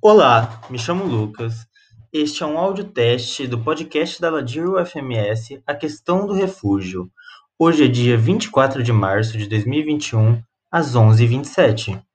Olá, me chamo Lucas. Este é um audioteste do podcast da Ladir UFMS, A Questão do Refúgio. Hoje é dia 24 de março de 2021, às 11h27.